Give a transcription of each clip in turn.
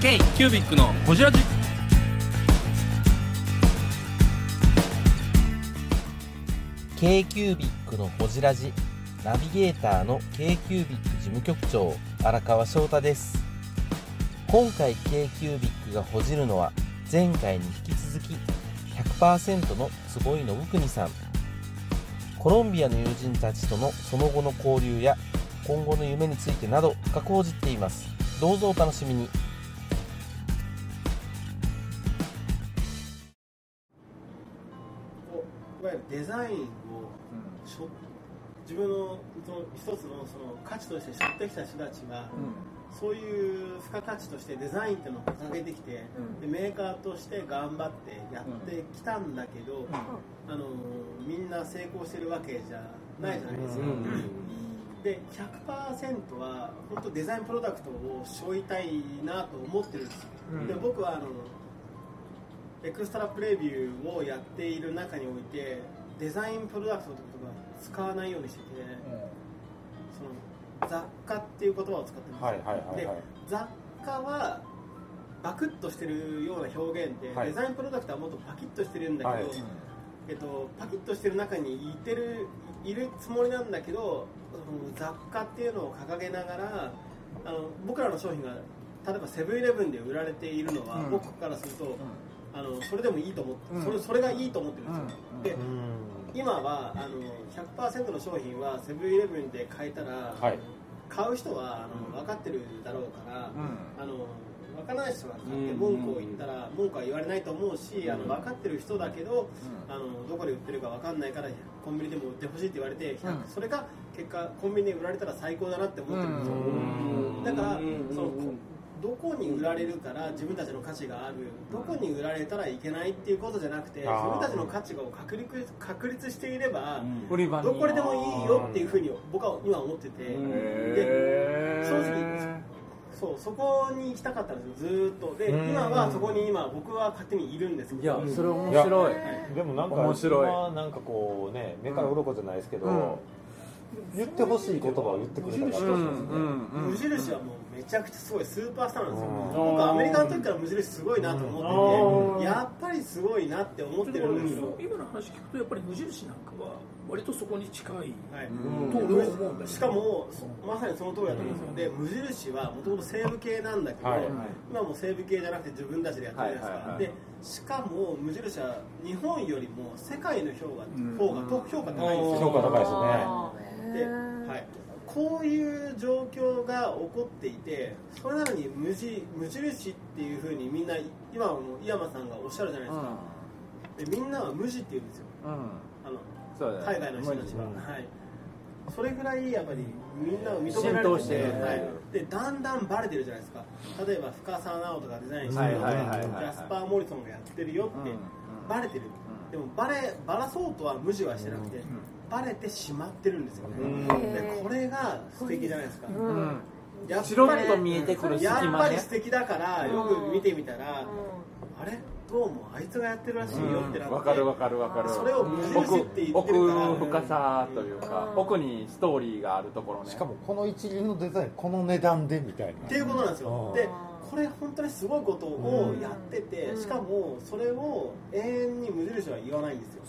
K キュービックのホジラジ。k q u b i c のほじラジ。ナビゲーターの k q u b i c 事務局長荒川翔太です。今回 k q u b i c がほじるのは前回に引き続き100%の坪井信国さん。コロンビアの友人たちとのその後の交流や今後の夢についてなど深く報じっています。どうぞお楽しみに。デザインをしょ、自分のその一つのその価値として背負ってきた人たちが、そういう付加価値としてデザインっていうのを掲げてきて、でメーカーとして頑張ってやってきたんだけど、あのみんな成功してるわけじゃないじゃないですか。で100%は本当デザインプロダクトを背負いたいなと思ってるんですよ、で僕はあのエクストラプレビューをやっている中においてデザインプロダクトって言葉使わないようにしてて、その雑貨っていう言葉を使ってるんです。よ、はいはいはいはい。で雑貨はバクッとしてるような表現で、はい。デザインプロダクトはもっとパキッとしてるんだけど、はい。えっと、パキッとしてる中にいてるいるつもりなんだけど雑貨っていうのを掲げながらあの僕らの商品が例えばセブンイレブンで売られているのは、うん。僕からすると、あのそれでもいいと思って、うん。それそれがいいと思ってるんですよ、うん。で今はあの100%の商品はセブンイレブンで買えたら、はい。買う人はあの分かってるだろうから、うん。あの分からない人が買って文句を言ったら文句は言われないと思うし、あの分かってる人だけど、あのどこで売ってるか分かんないからコンビニでも売ってほしいって言われて、100うん。それが結果コンビニで売られたら最高だなって思ってるんですよ、うん。だからそのこどこに売られるから自分たちの価値があるどこに売られたらいけないっていうことじゃなくて自分たちの価値を確立確立していれば、売り場に。どこででもいいよっていうふうに僕は今思ってて、へー。正直そうそこに行きたかったんですよ。ずーっと。でうん。今はそこに今僕は勝手にいるんですけど。いやそれ面白い。でもなんか面白い。今なんかこうね目から鱗じゃないですけど、うん。言ってほしい言葉を言ってくれたから、うん。うん。無印はもうめちゃくちゃすごいスーパースターなんですよ。うん。僕アメリカの時から無印すごいなと思っててうん。やっぱりすごいなって思ってるんですよ。今の話聞くとやっぱり無印なんかは割とそこに近いはい。うんと俺は思うんだしかもそまさにその通りだと思うんですよ。で無印はもともと西部系なんだけど、はい。今もう西部系じゃなくて自分たちでやってるじゃないですか、はいはいはいでしかも無印は日本よりも世界の評価,、ん。方がと評価高いんですよ。評価高いですね。で、はい、こういう状況が起こっていてそれなのに無地無印っていうふうにみんな今はもう井山さんがおっしゃるじゃないですか、でみんなは無地って言うんですよ。うん。あの海外の人たちは、うんはい、それぐらいやっぱりみんなを認めら浸れてて、はい、でだんだんバレてるじゃないですか。例えば深澤直人がデザインしてるよとかジャスパー・モリソンがやってるよってバレてる、でもバレバラそうとは無地はしてなくて、バレてしまってるんですよね、でこれが素敵じゃないですか、うん。やっぱりと見えてくる隙やっぱり素敵だからよく見てみたら、あれ？どうもあいつがやってるらしいよってなって、わかるわかるわかる。それを無印って言ってるから。奥深さというか奥にストーリーがあるところね。しかもこの一流のデザインこの値段でみたいな。っていうことなんですよ。うん。でこれ本当にすごいことをやってて、しかもそれを永遠に無印は言わないんですよ、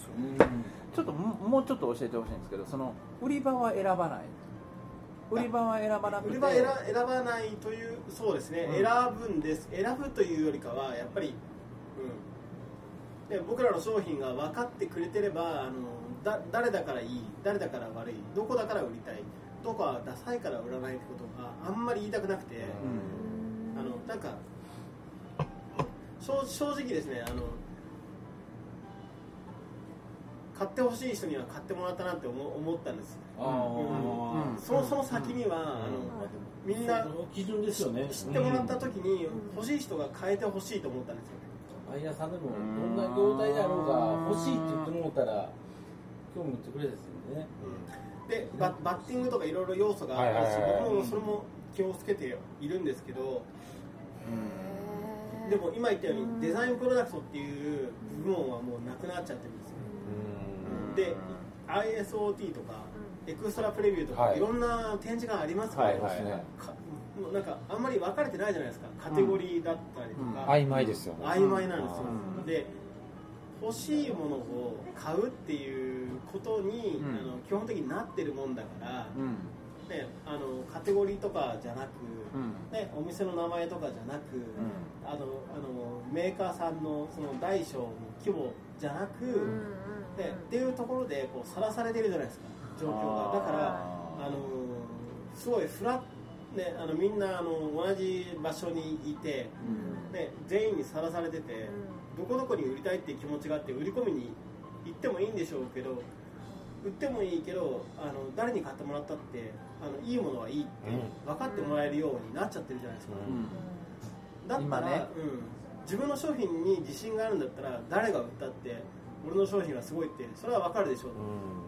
ちょっとももうちょっと教えてほしいんですけどその売り場は選ばない。売り場は選ばなくて。売り場選選ばないというそうですね、うん。選ぶんです。選ぶというよりかはやっぱり、うん、で僕らの商品が分かってくれてればあのだ誰だからいい誰だから悪いどこだから売りたいどこはダサいから売らないってことがあんまり言いたくなくて、あのなんか正正直ですねあの買ってほしい人には買ってもらったなって思思ったんです、うん。そのその先には、あのみんなその基準ですよね。知ってもらった時に欲しい人が変えてほしいと思ったんですよ。ねバイヤーさんでもどんな業態であろうが欲しいって言ってもらったら興味持ってくれですよね。でババッティングとかいろいろ要素があるし、僕もそれも気をつけているんですけど、でも今言ったようにデザインプロダクトっていう部門はもうなくなっちゃってるん。ですよで ISOT とかエクストラプレビューとか、はい。い、ろんな展示がありますから、はい。はい。はいかもうなんかあんまり分かれてないじゃないですか。カテゴリーだったりとか、曖昧ですよね。曖昧なんですよ、うん。で欲しいものを買うっていうことに、うん。あの基本的になってるもんだから、うんね、あのカテゴリーとかじゃなく、うん。ね、お店の名前とかじゃなく、あのあのメーカーさんのその大小の規模じゃなく、でっていうところでこうさらされてるじゃないですか状況が。だからあのすごいフラッ、ね、あのみんなあの同じ場所にいて、ね、全員にさらされてて、どこどこに売りたいっていう気持ちがあって売り込みに行ってもいいんでしょうけど売ってもいいけどあの誰に買ってもらったってあのいいものはいいって分かってもらえるようになっちゃってるじゃないですか、だったら、今ね。うん、自分の商品に自信があるんだったら誰が売ったって俺の商品はすごいってそれは分かるでしょう。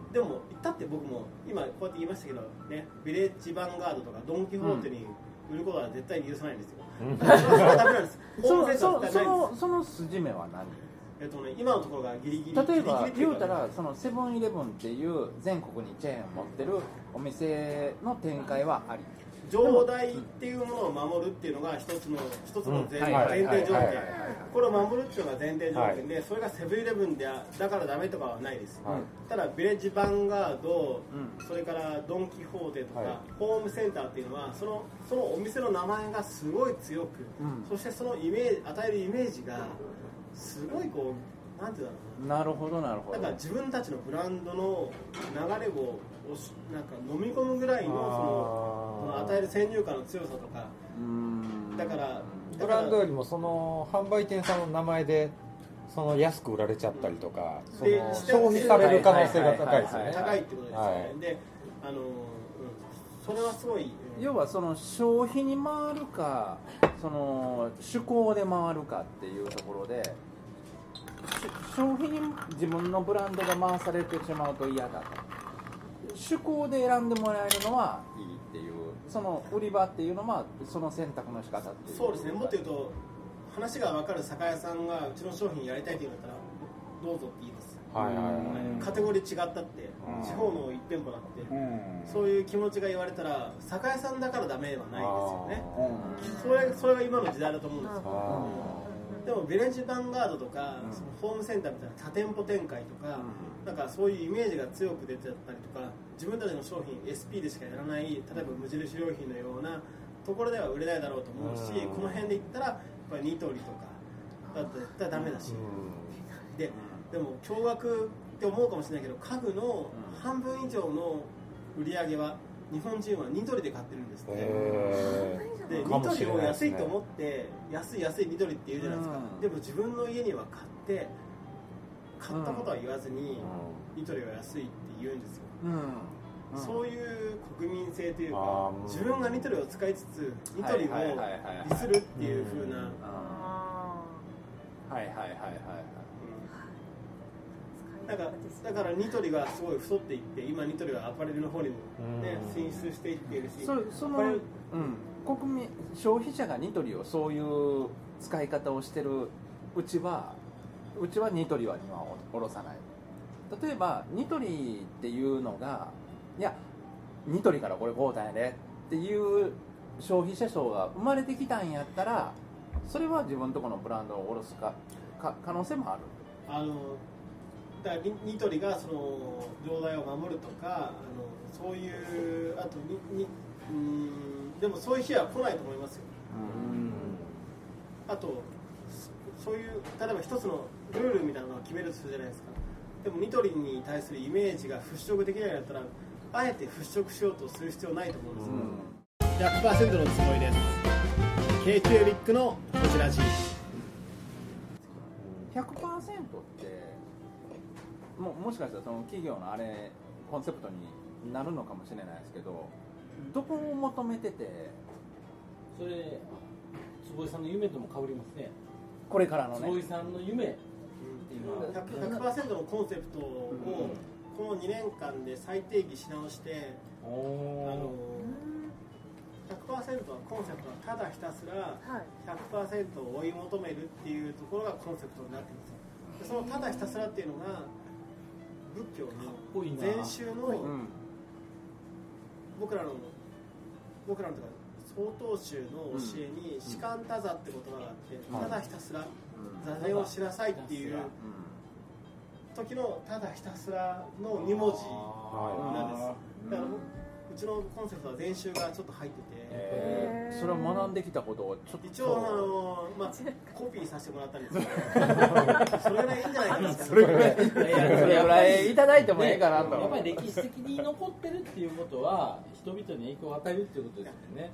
と、でも言ったって僕も今こうやって言いましたけどねビレッジヴァンガードとかドン・キホーテに売ることは絶対に許さないんですよ、それはダメなんです。そそのその筋目は何？えっとね、今のところがギリギリ例えば言うたらそのセブンイレブンっていう全国にチェーンを持ってるお店の展開はあり。上代っていうものを守るっていうのが一つの一つの前,、提条件。これを守るっていうのが前提条件で、それがセブンイレブンであだからダメとかはないです、はい。ただビレッジヴァンガード、うそれからドン・キホーテとか、はいホームセンターっていうのはそのそのお店の名前がすごい強く、うん。そしてそのイメージ与えるイメージがすごいこうなんていうんだろうな。なるほどなるほど。だから自分たちのブランドの流れをなんか飲み込むぐらいのその与える先入観の強さとか。うん。だからブランドよりもその販売店さんの名前でその安く売られちゃったりとか、そでの消費される可能性が高いですよね。高いってことですよね、はい。であの、うん、それはすごい、うん要はその消費に回るかその趣向で回るかっていうところでし消費に自分のブランドが回されてしまうと嫌だと。趣向で選んでもらえるのはいいっていうその売り場っていうのはその選択の仕方っていう。そうですね。もっと言うと話が分かる酒屋さんがうちの商品やりたいって言うんだったらどうぞって言いま。カテゴリー違ったってうん。地方の1店舗だってうん。そういう気持ちが言われたら酒屋さんだからダメはないですよね。うん。それそれが今の時代だと思うんですよ。あでもビレッジヴァンガードとか、うん。そのホームセンターみたいな多店舗展開とか、なんかそういうイメージが強く出てたりとか自分たちの商品 SP でしかやらない例えば無印良品のようなところでは売れないだろうと思うし、うん。この辺で言ったらやっぱりニトリとかだと絶対ダメだし、ででも驚愕って思うかもしれないけど家具の半分以上の売り上げは日本人はニトリで買ってるんですって、ニトリを安いと思って安い安いニトリって言うじゃないですか、うん。でも自分の家には買って買ったことは言わずに、ニトリは安いって言うんですよ、うん。そういう国民性というあかー。自分がニトリを使いつつニトリをディスるっていう風な、うん。はいはいはいはいはいだからだからニトリがすごい太っていって今ニトリはアパレルの方にも、ね、うん。進出していっているしそその、これうん、国民消費者がニトリをそういう使い方をしてるうちはうちはニトリは今は下ろさない。例えばニトリっていうのがいやニトリからこれ買うたんやでっていう消費者層が生まれてきたんやったらそれは自分のところのブランドを下ろすかか可能性もある。あのだからニニトリがその状態を守るとかあのそういうあとににうーんでもそういう日は来ないと思いますよ。あとそそういう例えば一つのルールみたいなのを決めるとするじゃないですか。でもニトリに対するイメージが払拭できないんだったらあえて払拭しようとする必要ないと思うんですよ、100%のつもりです。k q ビックのこちらじ100%ってももしかしたらその企業のあれコンセプトになるのかもしれないですけどどこを求めててそれ坪井さんの夢とも被りますね。これからのね。坪井さんの夢。っていうのは 100%, 100のコンセプトをこの2年間で再定義し直してあの100%はコンセプトはただひたすら100%を追い求めるっていうところがコンセプトになってるんです。そのただひたすらっていうのが仏教の禅宗の僕らの僕らのとか曹洞宗の教えに士官多座って言葉があって、ただひたすら座禅をしなさいっていう時のただひたすらの2文字なんですだからうちのコンセプトは禅宗がちょっと入ってて。えー。それを学んできたことをちょっと。一応あの、まあ、コピーさせてもらったんですけど それぐらいいいんじゃないか。なそれぐらいそれぐらいいただいてもいいかなと。やっぱり歴史的に残ってるっていうことは人々に影響を与えるっていうことですよね。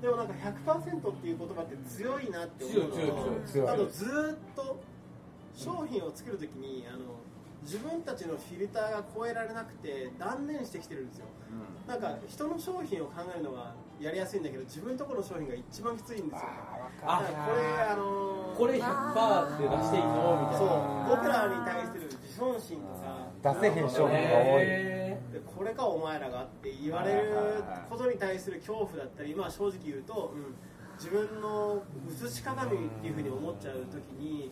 でもなんか100%っていう言葉って強いなって思うのと強い強い強い。あとずーっと商品を作るときにあの自分たちのフィルターが超えられなくて断念してきてるんですよ、なんか人の商品を考えるのはやりやすいんだけど自分のところの商品が一番きついんですよ。あだからこれあのこれ100%って出していいの？みたいそうな僕らに対する自尊心とか出せへん商品が多い。へでこれかお前らがって言われることに対する恐怖だったり、まあ、正直言うと、うん自分の映し鏡っていうふうに思っちゃう時に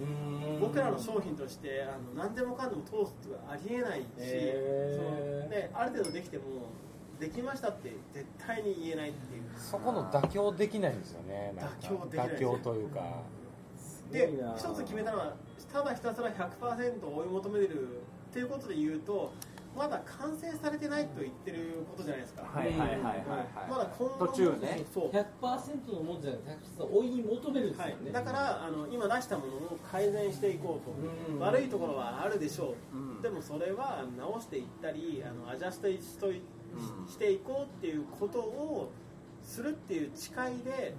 僕らの商品としてあの何でもかんでも通すってありえないし、へー。そのである程度できてもできましたって絶対に言えないっていう。そこの妥協できないんですよね。妥協できない妥協というか。ですごいな。一つ決めたのはただひたすら100%追い求めるっていうことで言うとまだ完成されてないと言ってることじゃないですか、はいはいはいはいまだ今後途中ね。そう。100%のもんじゃなくて100%追いに求めるんですよはね、い、だからあの今出したものを改善していこうと、うん。悪いところはあるでしょう、うん。でもそれは直していったりあのアジャストしといしていこうっていうことをするっていう誓いで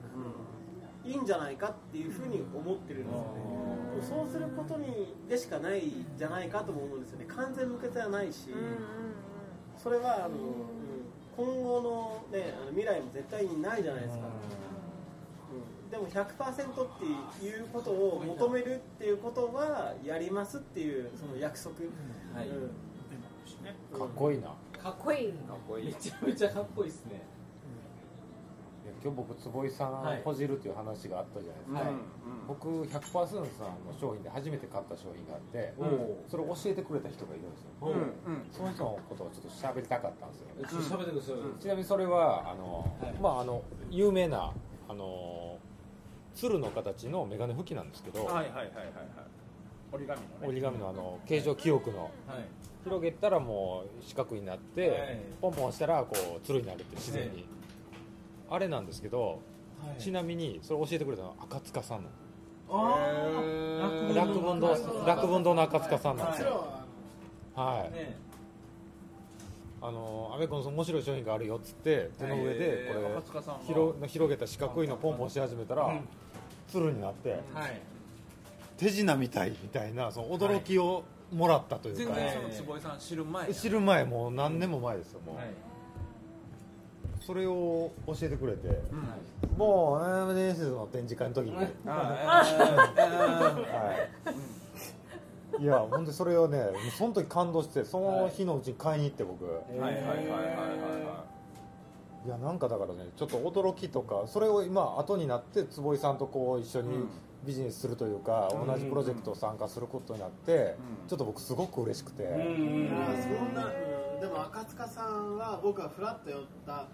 いいんじゃないかっていうふうに思ってるんですよね、そうすることにでしかないんじゃないかとも思うんですよね。完全無欠ではないし、それはあの、うん今後の,、ね、あの未来も絶対にないじゃないですか、うん。でも100%っていうことを求めるっていうことはやりますっていうその約束、はい。うん。かっこいいな、いかっこいい。かっこいい。めちゃめちゃかっこいいですねや今日僕坪井さんはい。ほじるっていう話があったじゃないですか、はい。僕100%さんの商品で初めて買った商品があって、おおそれを教えてくれた人がいるんですよ、おうその人のことをちょっと喋りたかったんですよ、ちょっと喋ってください、ちなみにそれはあの、はい。まああの有名なあの鶴の形のメガネ拭きなんですけど、はいはいはいはいはい。折り紙のね。折り紙のあの形状記憶の。はい。広げたらもう四角になって、はい。ポンポン押したらこう鶴になるって自然に、あれなんですけど、はい。ちなみにそれ教えてくれたのは赤塚さんの。あー。楽文堂楽文堂の赤塚さんなんですよ、はい、ね。あの阿部君その面白い商品があるよっつって手の上でこれ赤塚さんは。広広げた四角いのポンポンし始めたら、うん。鶴になってはい。手品みたいみたいなその驚きをもらったというか、全然その坪井さん知る前知る前もう何年も前ですよもう、はいそれを教えてくれて、もう MDS の展示会の時に、はい、いや本当にそれをねその時感動してその日のうちに買いに行って僕、はい。はい。はい。はい。はい。やなんかだからねちょっと驚きとかそれを今後になって坪井さんとこう一緒にビジネスするというか、同じプロジェクトを参加することになって、ちょっと僕すごく嬉しくて、あーそんな、うん。でも赤塚さんは僕がフラッと寄った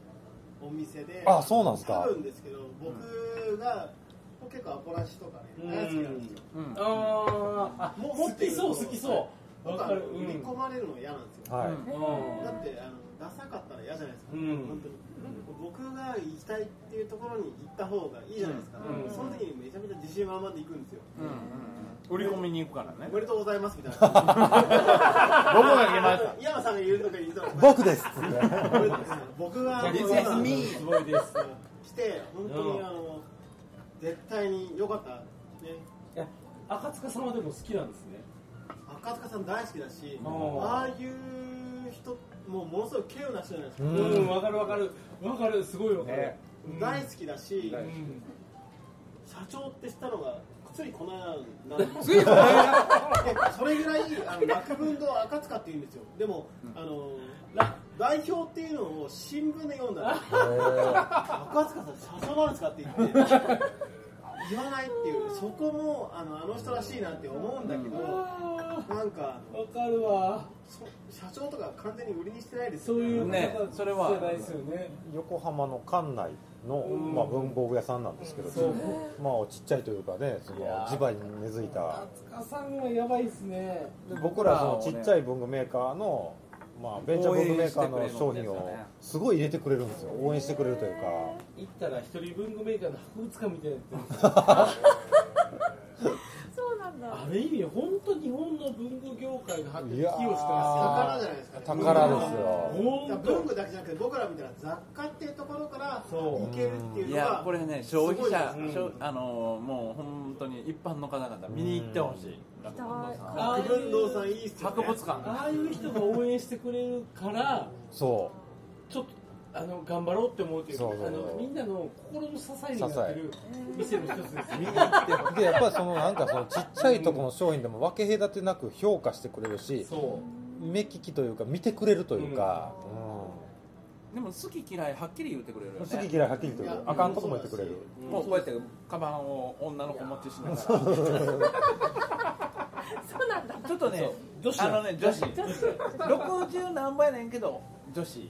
お店であそうなんですか。多分ですけど僕が、僕結構アポラシとかねうん。大好きなんですよ、あーあも好きそう好きそう。わ僕はかる。売り込まれるの嫌なんですよ、はい、うん。だってあのダサかったら嫌じゃないですか、うん。本当に。僕が行きたいっていうところに行った方がいいじゃないですか、うん。その時にめちゃめちゃ自信満々で行くんですよ、売り込みに行くからね。おめでとうございますみたいな僕が来ました山さんが言うとか言うと僕です。僕が逆にすごいです来て本当にあの絶対に良かったね。赤塚さんはでも好きなんですね。赤塚さん大好きだしああいう人もうものすごい稀有な人じゃないですか、ううんんわかるわかる。わかるすごいわかる。ね。うん。大好きだし、うん。社長って知ったのがついこの間なんですついこの間。それぐらいあの楽文堂赤塚って言うんですよ。でも、あのら代表っていうのを新聞で読んだら赤塚さん社長なんですかって言って言わないっていうそこもあのあの人らしいなって思うんだけどなんかわかるわ。そ社長とか完全に売りにしてないですそういうねそれは。じゃないですよね。横浜の館内の、まあ、文房具屋さんなんですけど、まあちっちゃいというかねその地場に根付いた。塚さんはやばいですねで僕らそのちっちゃい文具メーカーの、まあ、ベンチャー文具メーカーの商品をすごい入れてくれるんですよ。応援してくれるというか。行ったら一人文具メーカーの博物館みたいになってるんですよ。そうなんだ。ある意味本当日本の文具業界が発展寄与してま宝じゃないですか。ね宝ですよ。文具だけじゃなくて僕らみたいな雑貨っていうところからそう。いけるっていういのはやこれね消費者すごいです。消あのもう本当に一般の方々見に行ってほしい。行きたいあ博文堂さんいいっすよね博物館。ああいう人が応援してくれるからそちょっとあの頑張ろうって思うというかそうそう。そうあのみんなの心の支えになってる店の一つですでやっぱりそのなんかそのちっちゃいとこの商品でも分け隔てなく評価してくれるしそ目利きというか見てくれるというか、いでも好き嫌いはっきり言ってくれるようん、ね。好き嫌いはっきりと言うあかんことも言ってくれる。もうこうやってカバンを女の子持ちしながら。そう なんだ。ちょっとね女子あのね女子。60何倍やねんけど女子。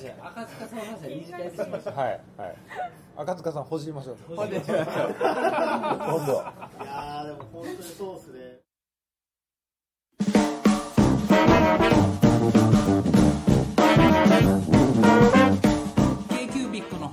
じゃあ赤塚さんの話は二次会でしましょうはいはい赤塚さんほじりましょうほんで今度はいやーでも本当にそうっすね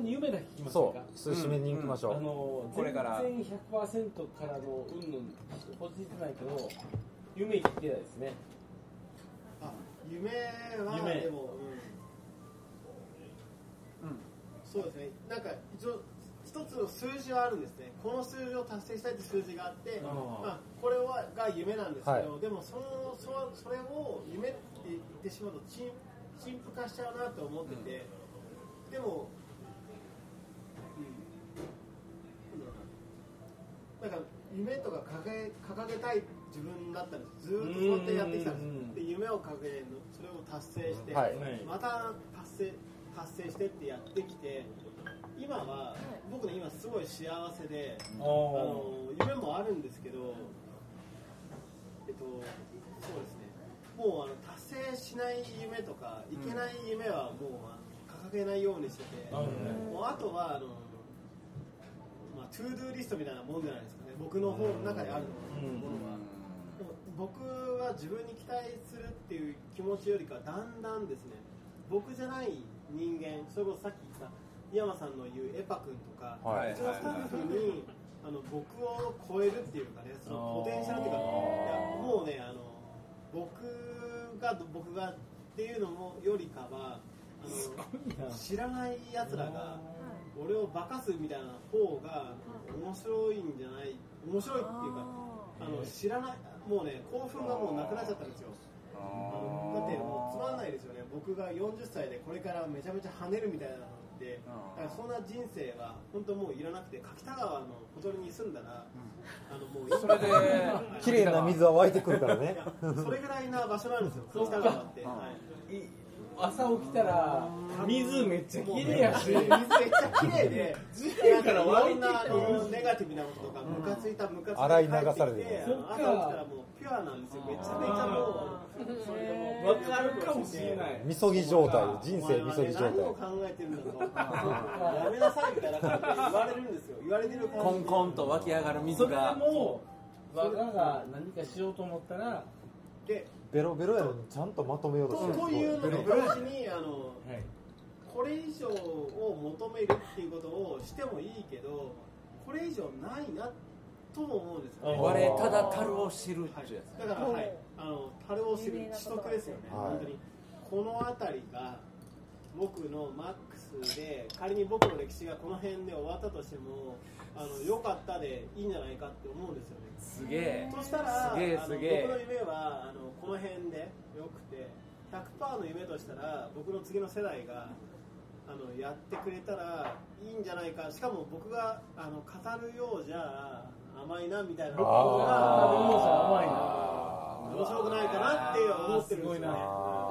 に夢だけ聞きませんそかう。数締めに行きましょう、あのこれから全然100%からのうんぬんほじってないけど夢言ってないですね。あ夢は夢。でも、うん。そうですね。なんか一応一つの数字はあるんですね。この数字を達成したいって数字があってまあ、これはが夢なんですけど、はい。でもそのそのそれを夢って言ってしまうと陳陳腐化しちゃうなと思ってて、でも、うん、なん夢とか掲げ掲げたい自分だったんですずーっとそうやってやってきたんです。うんうんうん。で夢を掲げるのそれを達成して、はい。また達成達成してってやってきて今は僕ね今すごい幸せであの夢もあるんですけどえっとそうですね。もうあの達成しない夢とかいけない夢はもうあの掲げないようにしてて、もうあとはあの、まあ、 to do list みたいなもんじゃないですかね。僕の方の中であるものは、でも僕は自分に期待するっていう気持ちよりかだんだんですね。僕じゃない人間それこそさっき言った井山さんの言うエパ君とか、はい。うちのスタッフにあの僕を超えるっていうかねそのポテンシャルっていうかいやもうねあの僕が僕がっていうのもよりかは知らないやつらが俺を化かすみたいな方が面白いんじゃない面白いっていうかあの知らないもうね興奮がもうなくなっちゃったんですよ。あのだってもうつまんないですよね。僕が40歳でこれからめちゃめちゃ跳ねるみたいなのってだからそんな人生は本当もういらなくて柿田川のほとりに住んだら、あのもういいそれで 綺麗な水は湧いてくるからね。それぐらいな場所なんですよ。柿田川って、はい朝起きたら水めっちゃ綺麗やし。水めっちゃ綺麗で。面から湧いてきのネガティブなこととかムカついたムカついた洗い流されて朝起きたらもうピュアなんですよ。めちゃめちゃもう。それでもうわかるかもしれない。みそぎ状態人生みそぎ状何を態考えてるんだろうやめなさいみたいな感じで言われるんですよ。言われてる感じ。コンコンと湧き上がる水それも我がが何かしようと思ったらでベロベロやのにちゃんとまとめようとしてる。とというのと同時にあのはい。これ以上を求めるっていうことをしてもいいけどこれ以上ないなっとも思うんですよね。我ただ樽を知るっていうやつだから、はい、あの樽を知る知得ですよね、はい本当に。この辺りが僕のマックスで仮に僕の歴史がこの辺で終わったとしてもあの良かったでいいんじゃないかって思うんですよね。すげえ。そしたらすげえあのすげえ。僕の夢はあのこの辺でよくて100%の夢としたら僕の次の世代があのやってくれたらいいんじゃないか。しかも僕があの語るようじゃ甘いなみたいな。のが面白くないかなって思ってるんですよ。ね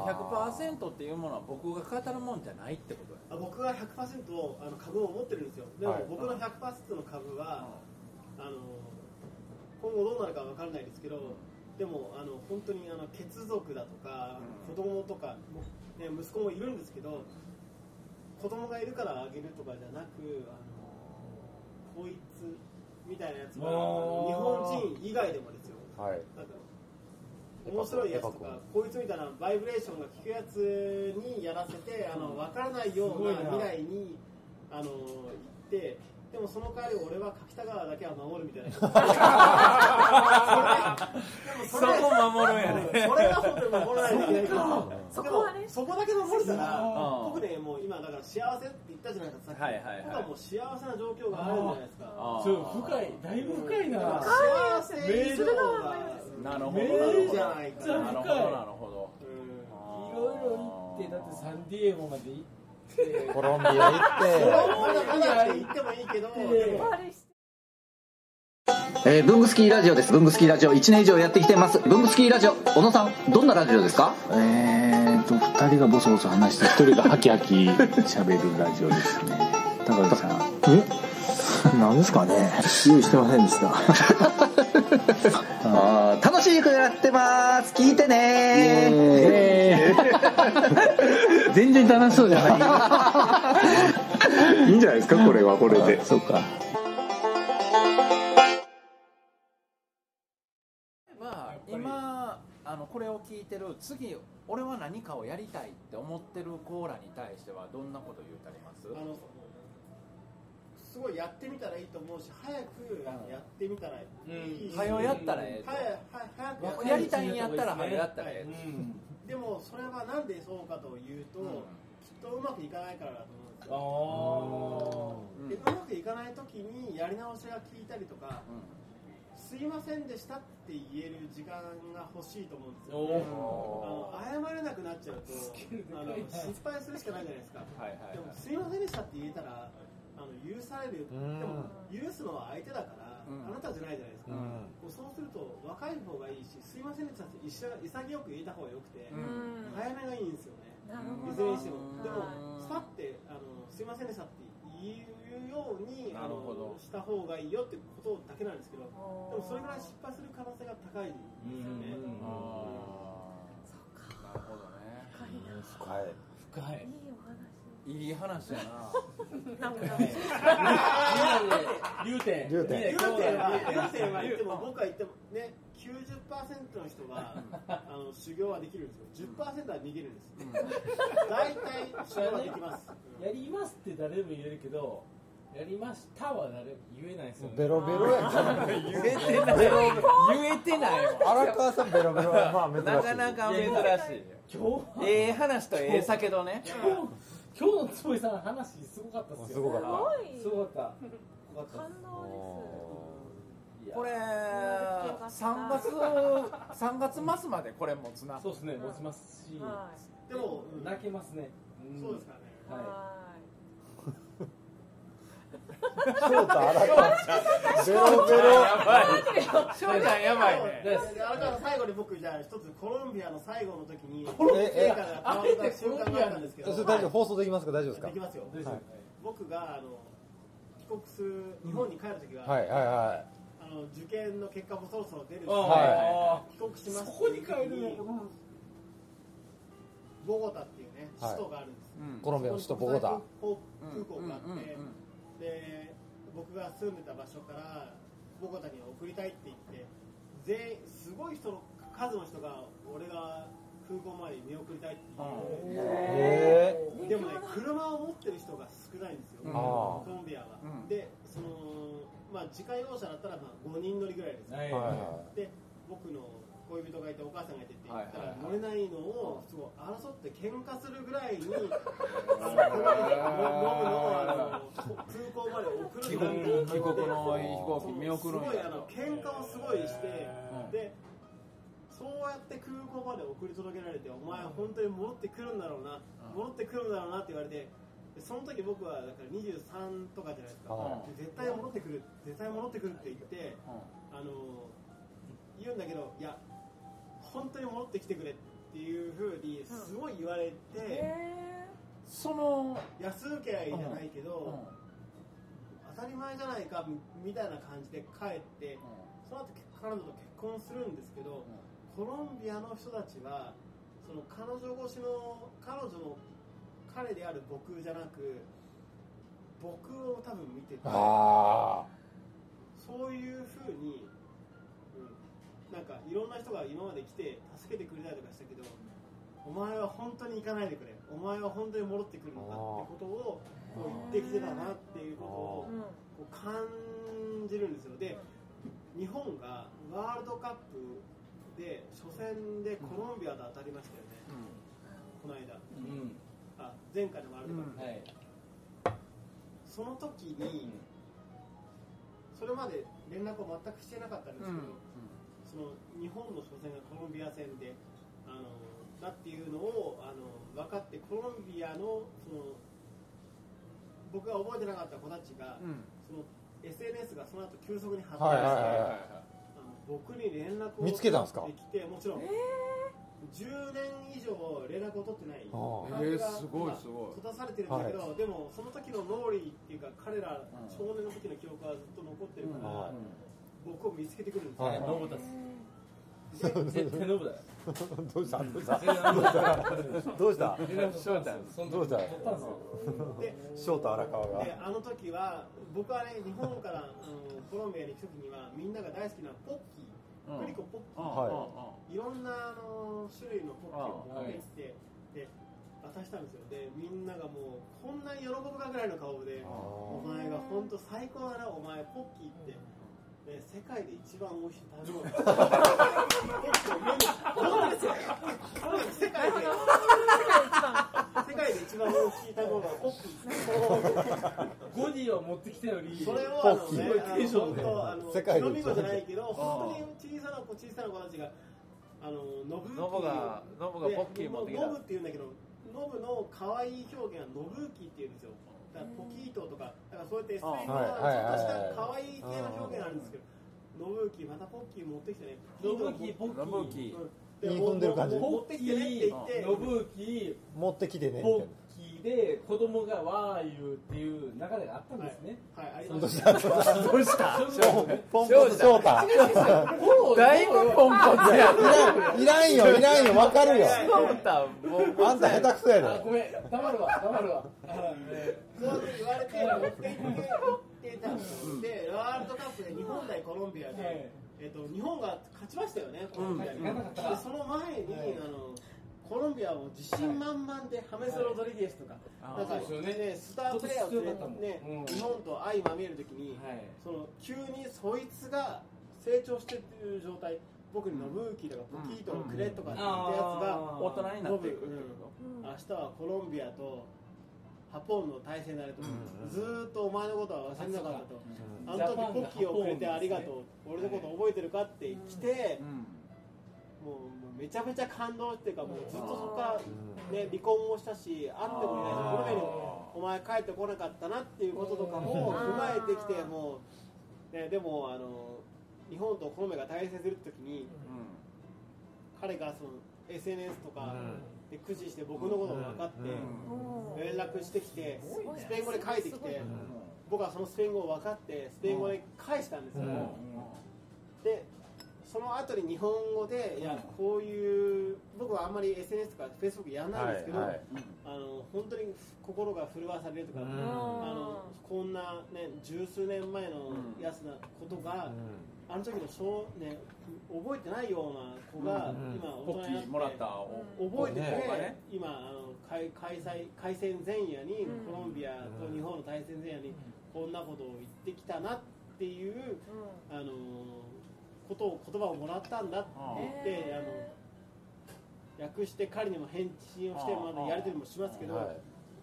100%っていうものは僕が語るもんじゃないってこと。やあ僕が100%あの株を持ってるんですよ。でもはい。僕の100%の株はあの今後どうなるかわからないですけどでもあの本当にあの血族だとか子供とか、ね、息子もいるんですけど子供がいるからあげるとかじゃなくあのこいつみたいなやつがあの日本人以外でもですよ。はい。なんか面白いやつとかこいつみたいなバイブレーションが効くやつにやらせてあの分からないような未来にあの行ってでもその代わり俺は柿田川だけは守るみたいな。そこ守るんやねそれは本当に守らないといけないけどそこはねそこだけ守れたらうん僕ねもう今だから幸せって言ったじゃないですかさっき。はいはいはい。僕はもう幸せな状況があるじゃないですか。深いだいぶ深いな。幸せなるほどないかちゃななるほどなるほどうんいろいろ行ってだってサンディエゴまで行ってコロンビア行ってまだまだって言ってもいいけど、えー、ブングスキーラジオです。ブングスキーラジオ1年以上やってきてます。ブングスキーラジオ、小野さん、どんなラジオですか？えーと、二人がボソボソ話して、一人がハキハキ喋るラジオですね。高木さん。え？何ですかね用意してませんでした。あー楽しくやってます。聞いてねえー 全然楽しそうじゃない。いいんじゃないですかこれはこれで。そうか。まあ今あのこれを聞いてる次俺は何かをやりたいって思ってるコーラに対してはどんなこと言うたります？あのすごいやってみたらいいと思うし早くあのやってみたらいい。し、早うやったらええと。早早早くやりたいんやったら早うやったらええとでもそれはなんでそうかというと、うん。きっとうまくいかないからだと思うんですよ。でうまくいかない時にやり直しが効いたりとか、すいませんでしたって言える時間が欲しいと思うんですよ、ね、あの謝れなくなっちゃうとあの失敗するしかないじゃないですか、はいはいでもすいませんでしたって言えたらあの許される、ん。でも許すのは相手だから、うん。あなたじゃないじゃないですか、うん。そうすると若い方がいいしすいませんでしたって一緒潔く言えた方がよくて、うん。早めがいいんですよね。いど。ずれにしても。でもスパってあのすいませんでしたって言うようにあのした方がいいよってことだけなんですけどでもそれぐらい失敗する可能性が高いんですよね、あーなるほどね深いな。深い。深いいい話やな。なんか流点流点流点は流点は。言っても僕は言ってもね90%の人はあの修行はできるんですよ10%は逃げるんです大体修行はできますやりますって誰でも言えるけどやりましたは誰も言えないですよねベロベロやん言えてない言えてないわ荒川さんベロベロはまあ珍しいなかなか珍しい今日ええ話とええ酒とね今日今日の坪井さんの話すごかったっすよすごかった。い。すごかった。感っ動これ3月3月末までこれ持つな。すそうですね持ちますし。でも、うん泣けますね。ん。そうですからねい。はは翔太荒川ベロベロ。やばい翔ちゃんやばいねで荒川最後に僕じゃあ一つコロンビアの最後の時にええ成果が変わった瞬間があったんですけど。それ大丈夫放送できますか？大丈夫ですか？できますよ。いはい。僕があの帰国する日本に帰る時は、はいはいはあの受験の結果もそろそろ出るし、あ帰国しますそこに帰るの？ボゴタっていうねはい首都があるんです、いコロンビアの首都ボゴタ。空港があって、で僕が住んでた場所からボゴタに送りたいって言って全員すごい人の数の人が俺が空港まで見送りたいって言う、へでもね車を持ってる人が少ないんですよ、あコロンビアは、うん。でそのままあ、自家用車だったらまあ5人乗りぐらいですよ、はいはで僕の恋人がいてお母さんがいてって言ったら乗れないのをすごい争って喧嘩するぐらいに あのこののあの空港まで送る帰国帰国の飛行機見送るすごいあの喧嘩をすごいして、うん。でそうやって空港まで送り届けられてお前は本当に戻ってくるんだろうな、戻ってくるんだろうなって言われてでその時僕はだから23とかじゃないですか、絶対戻ってくる絶対戻ってくるって言って、あの言うんだけどいや本当に戻ってきてくれっていうふうにすごい言われて、その安請け合いじゃないけど、当たり前じゃないかみみたいな感じで帰って、その後彼女と結婚するんですけど、コロンビアの人たちはその彼女越しの彼女の彼である僕じゃなく僕を多分見ててあそういうふうに、うん、なんかいろんな人が今まで来て助けてくれたりとかしたけどお前は本当に行かないでくれ。お前は本当に戻ってくるのかってことをこう言ってきてたなっていうことをこう感じるんですよ。で日本がワールドカップで初戦でコロンビアと当たりましたよね、この間、うん。あ前回のワールドカップ、はい。その時に、それまで連絡を全くしてなかったんですけど、その日本の初戦がコロンビア戦であのだっていうのをあの分かってコロンビアのその僕が覚えてなかった子たちが、その SNS がその後急速に発はい達して、はいはいはいあの僕に連絡を見つけたんですか？取ってきてもちろん、10年以上連絡を取ってないえーすごいまあすごい。閉ざされてるんだけど、でもその時の脳裏っていうか彼ら少年の時の記憶はずっと残ってるから、はい僕を見つけてくるんですよ、はいノブだ絶対ノブ だよ。どうした？どうした？どうした？どうした？荒川が。であの時は僕はね日本からあのコロンビアに行く時にはみんなが大好きなポッキー、うん。グリコポッキー、はい。ろんなあの種類のポッキーを持ってきて、で渡したんですよ。でみんながもうこんなに喜ぶかぐらいの顔でお前が本当最高だなお前ポッキーってで世界で一番美味しい食べ物。です世界で世界で一番美味しい食べ物はポッキーゴディを持ってきたよりそれをあのね、あテンションで。の本当あの世界で飲み子じゃないけど、本当に小さな子小さな子たちがあのノブノブがノブがポッキー持ってきた。ノブって言うんだけど、ノブの可愛い表現はノブーキーって言うんですよ。だからポキートとか、だからそうやってスペイン語はちょっとした可愛い系の表現があるんですけど、ノブーキーまたポッキー持ってきてね。ノブーキーポッキー。言い込んでる感じ。持ってきてねって言って、ノブーキー持ってきてねポッキーで子供がわー言うっていう流れがあったんですね。はい、ありどまし。うした？た？どうした？ポンポンと翔太だいぶポンポンやいらんよいらんよわかるよ翔太あんた下手くそやであごめん黙るわ黙るわ言われて、持って行って、行ってたん。でワールドカップで日本対コロンビアで、はい。えっと、日本が勝ちましたよね、コロンビアに。でその前に、あのコロンビアも自信満々で、ハメス・ロドリゲスとか、なんかね。ね、スタープレーヤーをね、うん。日本と相まみえるときに、はい。その急にそいつが成長してっていう状態、僕にノブーキーとかポキートをくれとかって言ったやつが、大人になっていく明日はコロンビアとハポンの対戦になると、ずーっとお前のことは忘れなかったと、あの時ポッキーをくれてありがとう、俺のこと覚えてるかって来て、もうもうめちゃめちゃ感動っていうか、もうずっとそこから、ね、離婚もしたし、会ってもいないし、コロンビアにお前帰ってこなかったなっていうこととかも踏まえてきて、もう、ね、でもあの日本とコロンビアが対戦するときに、彼がその SNS とかで駆使して僕のことを分かって連絡してきてスペイン語で書いてきて僕はそのスペイン語を分かってスペイン語で返したんですよ。でその後に日本語でいやこういう僕はあんまり SNS とか Facebook やらないんですけど、はいはい。あの本当に心が震わされるとか、うん。あのこんな、ね、十数年前のやつなことが、あの時の小、ね、覚えてないような子が、うん今大人になってーもらったお覚えてて、ね今あの開開催開戦前夜にコロンビアと日本の対戦前夜にこんなことを言ってきたなっっていう、あのことを言葉をもらったんだって言って、あの訳して彼にも返信をしてまだやり取りもしますけど、はい。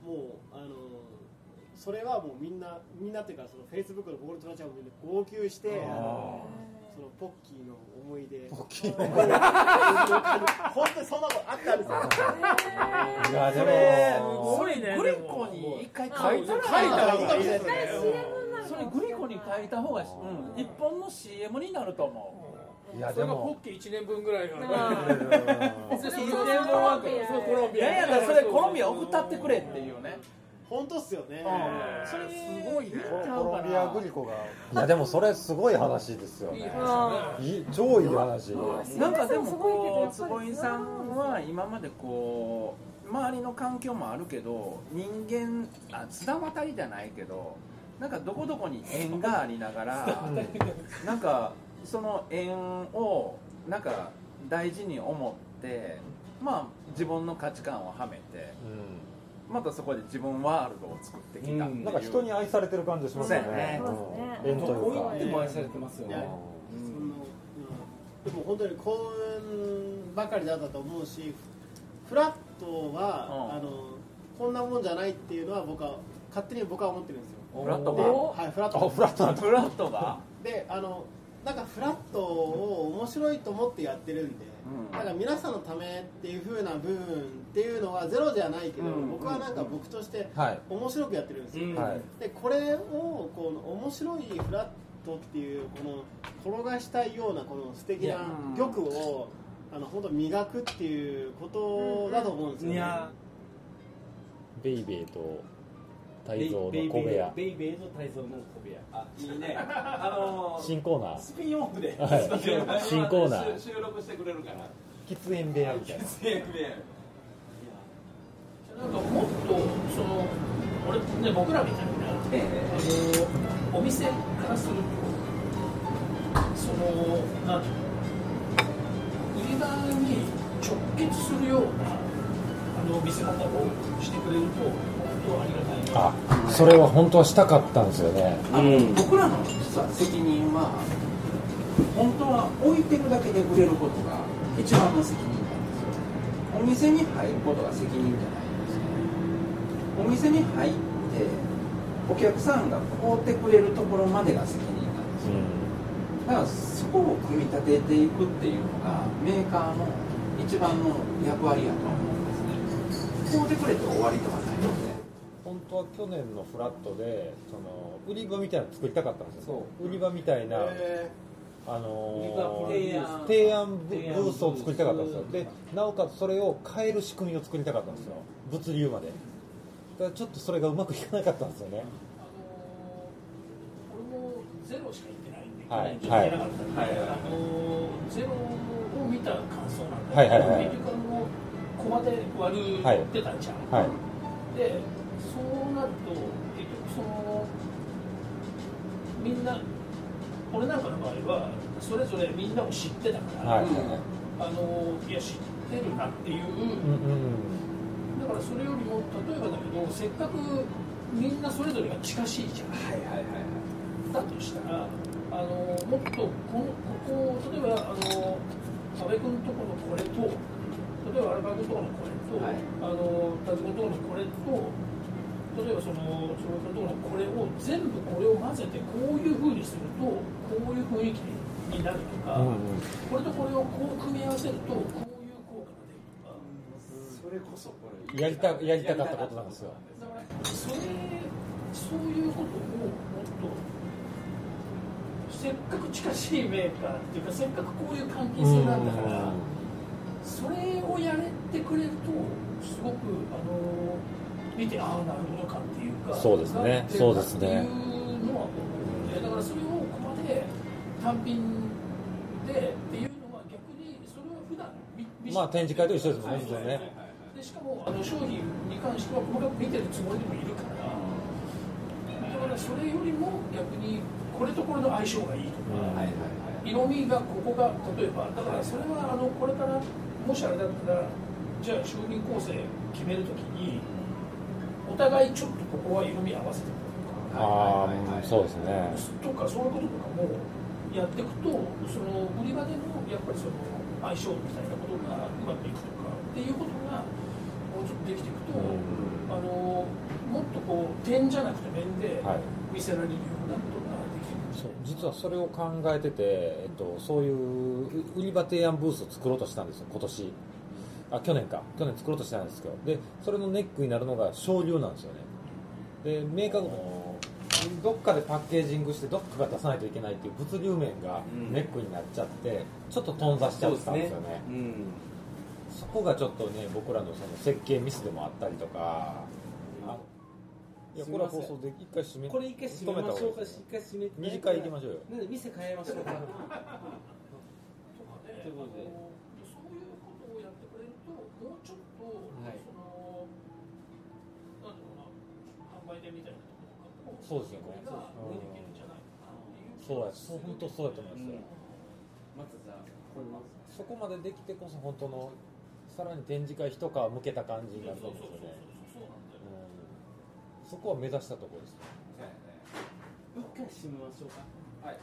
もうあのそれはもうみんなみんなっていうかそのフェイスブックのボールトラちゃんもみんな号泣してあのそのポッキーの思い出。ポッキーの思い出。本当にそんなことあったんですよ。いやでもそれグリコに一回書いた書いた方がいいですね。それグリコに書いた方が、うん、一本の CM になると思う。いやそれがポでもッキー1年分ぐらいがうんそれ1年分はコロンビアいやいやそれコロンビア送ったってくれっていうね本当っすよね。それすごいね。コロンビアグリコが。いやでもそれすごい話ですよいいね。話いい超いい話。なんかでもこう坪井さんは今までこう周りの環境もあるけど人間あ綱渡りじゃないけどなんかどこどこに縁がありながらなんかその縁をなんか大事に思ってまあ自分の価値観をはめてまたそこで自分ワールドを作ってきた。なんか人に愛されてる感じしますよね。そううん。縁というかどこ行っても愛されてますよね。でも本当に幸運ばかりだったと思うしフラットは、うん。あのこんなもんじゃないっていうのは僕は勝手に僕は思ってるんですよ。フラットでがはいフラット。あフラットフラットが？であのなんかフラットを面白いと思ってやってるんで、うん。なんか皆さんのためっていう風な部分っていうのはゼロじゃないけど、うん。僕はなんか僕としてはい。面白くやってるんですよ、でこれをこの面白いフラットっていうこの転がしたいようなこの素敵な玉をあの本当磨くっていうことだと思うんですよ、ね。ベイベーと泰造のベイ小部屋。ベイベイと泰造の小部屋。あいいね。あの新コーナー。スピンオフで、はい。新コーナー。収録してくれるから喫煙部屋みたいな。なんかもっとその俺ね僕らみたいな、えあのお店からするとそのなんていう。の売り場に直結するようなあの見せ方をしてくれるとありがたいあそれは本当はしたかったんですよね。あの僕らの実は責任は本当は置いてるだけで売れることが一番の責任なんですよ。お店に入ることが責任じゃないんですよ。お店に入ってお客さんが買うてくれるところまでが責任なんですよ。だからそこを組み立てていくっていうのがメーカーの一番の役割やと思うんですね。買うてくれて終わりとかないのでは去年のフラットでその売り場みたいなの作りたかったんですよ。売り場みたいな、あのー提案。ブブースを作りたかったんですよ。でなおかつそれを変える仕組みを作りたかったんですよ。物流まで。だからちょっとそれがうまくいかなかったんですよね。俺もゼロしか行ってないんで、はい。去年ちょっと行けなかったんで、あのゼロを見た感想なんだけど、はいはいはい。結局あのコマで割るはい。ってたじゃん、はい。でそうなると結局そのみんな俺なんかの場合はそれぞれみんなを知ってたから、はい。あのいや知ってるなっていう、うんだからそれよりも例えばだけどせっかくみんなそれぞれが近しいじゃん、だとしたらあのもっとこのここ例えばあの阿部君のところのこれと例えば荒川君のところのこれと、はい。あの田島君のところのこれと例えばそののところのこれを全部これを混ぜてこういうふうにするとこういう雰囲気になるとか、うんうん。これとこれをこう組み合わせるとこういう効果が出るとか。それこそこれやりたやりたかったことなんですよ。だからそれそういうことをもっとせっかく近しいメーカーっていうかせっかくこういう関係性なんだからそれをやれてくれるとすごくあの見てああなるほどかっていうかそうですね。そうですね。っていうのは思うのでだからそれをここまで単品でっていうのは逆にそれは普段見まあ展示会と一緒ですもんねはい実はね。でしかもあの商品に関しては細かく見てるつもりでもいるからだからそれよりも逆にこれとこれの相性がいいとか、色味がここが例えばだからそれはあのこれからもしあれだったらじゃあ商品構成決めるときにお互いちょっとここは色味合わせてとか、ああそうですね。とかそういうこととかもやっていくとその売り場でのやっぱりその相性みたいなことがうまくいくとかっていうことがもうちょっとできていくと、あのもっとこう点じゃなくて面で見せられるようなことができる、そう。実はそれを考えてて、えっと、そういう売り場提案ブースを作ろうとしたんですよ今年あ去年か。去年作ろうとしたんですけど。でそれのネックになるのが省流なんですよね。でメーカーがどっかでパッケージングしてどっかが出さないといけないっていう物流面がネックになっちゃって、ちょっと頓挫しちゃったんですよね。そこがちょっとね僕らのその設計ミスでもあったりとか。あいやこれは放送で一回締めこれ一回締めましょう。か一回締めて。二次会行きましょうよ。なんで店変えましょうか。ということでそういうことをやってくれるともうちょっと、はいそのなんだろうな販売店みたいなとかもそうですよ。ねができるんじゃないそうやそう本当そうやと思いますよ、まずじゃこれそこまでできてこそ本当のさらに展示会一皮向けた感じになると思うんですよ。ねそうなんだよ。そこは目指したところです一回締めましょうかはい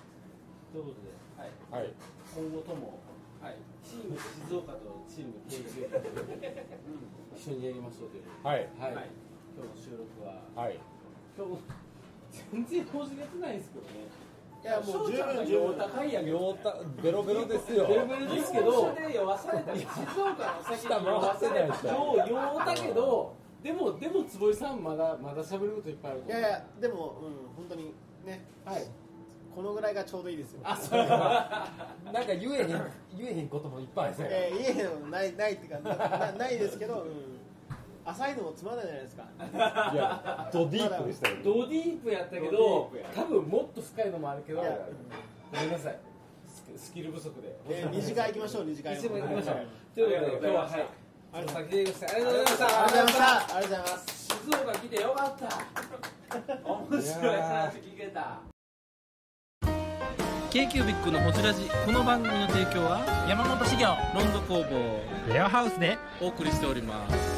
ということで、はいはい今後とも、はい、チーム静岡とチーム京急一緒にやりましょうというはいはい今日の収録は。はい。今日全然報じれてないんですけどね。いやもう十分十分量高いやん両たベロベロですよ。ベロベロですけど。日本酒で酔わされたり静岡の先に酔わされた下回ってないよう酔うたけどでもでも坪井さんまだまだ喋ることいっぱいあるいやいやでもうん本当にねはい。このぐらいがちょうどいいですよ。あそう。なんか言えへん言えへんこともいっぱいですねえー、言えへんのないないっていうかななないですけど、うん、浅いのもつまらないじゃないですか。いやドディープでしたよドディープやったけど多分もっと深いのもあるけどごめんなさい。スキスキル不足で。えー二次会行きましょう二次会行きましょう。はい。ということで今日ははい。ありがとう先でした。ありがとうございました。ありがとうございました。ありがとうございます静岡来てよかった。面白い話聞けた。k q b i c のホジラジこの番組の提供は山本資源ロンド工房レアハウスでお送りしております